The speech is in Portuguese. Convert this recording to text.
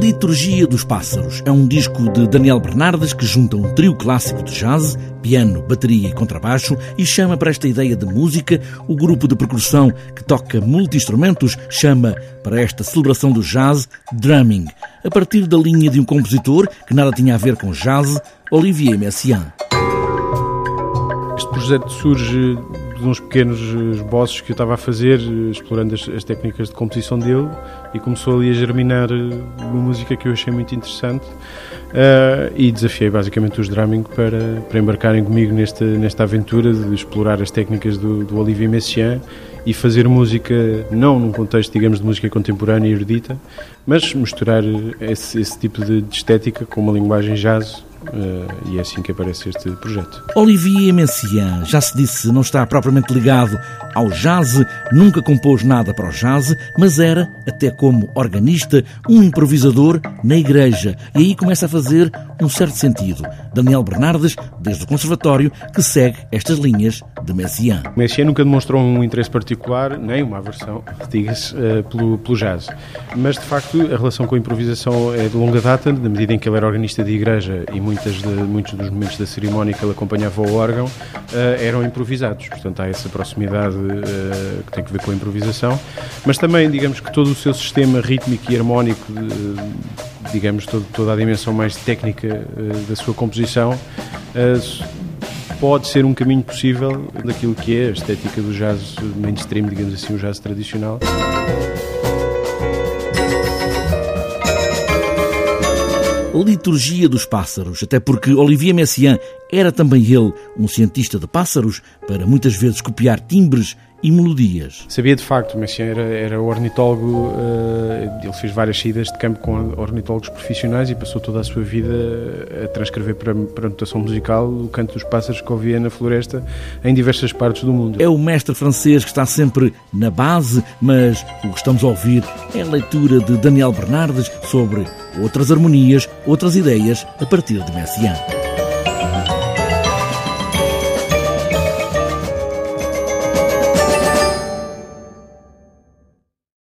Liturgia dos Pássaros é um disco de Daniel Bernardes que junta um trio clássico de jazz, piano, bateria e contrabaixo e chama para esta ideia de música o grupo de percussão que toca multi-instrumentos chama para esta celebração do jazz drumming, a partir da linha de um compositor que nada tinha a ver com jazz, Olivier Messiaen. Este projeto surge de uns pequenos esboços que eu estava a fazer, explorando as, as, técnicas de composição dele, e começou ali a germinar uma música que eu achei muito interessante. Uh, e desafiei basicamente os drumming para, para embarcarem comigo nesta, nesta aventura de explorar as técnicas do, do Olivier Messiaen e fazer música, não num contexto, digamos, de música contemporânea e erudita, mas misturar esse, esse tipo de, de estética com uma linguagem jazz e é assim que aparece este projeto. Olivier Messiaen, já se disse, não está propriamente ligado ao jazz, nunca compôs nada para o jazz, mas era, até como organista, um improvisador na igreja. E aí começa a fazer um certo sentido. Daniel Bernardes, desde o Conservatório, que segue estas linhas de Messiaen. Messiaen nunca demonstrou um interesse particular, nem uma aversão, diga-se, uh, pelo, pelo jazz. Mas, de facto, a relação com a improvisação é de longa data, na medida em que ele era organista de igreja e muitas de, muitos dos momentos da cerimónia que ele acompanhava o órgão uh, eram improvisados. Portanto, há essa proximidade uh, que tem que ver com a improvisação, mas também, digamos que todo o seu sistema rítmico e harmónico, de, digamos, todo, toda a dimensão mais técnica uh, da sua composição, pode ser um caminho possível daquilo que é a estética do jazz mainstream, digamos assim, o jazz tradicional. Liturgia dos Pássaros, até porque Olivier Messiaen era também ele um cientista de pássaros para muitas vezes copiar timbres e melodias. Sabia de facto, Messiaen era, era ornitólogo, uh, ele fez várias saídas de campo com ornitólogos profissionais e passou toda a sua vida a transcrever para, para a notação musical o canto dos pássaros que ouvia na floresta em diversas partes do mundo. É o mestre francês que está sempre na base, mas o que estamos a ouvir é a leitura de Daniel Bernardes sobre outras harmonias, outras ideias a partir de Messiaen.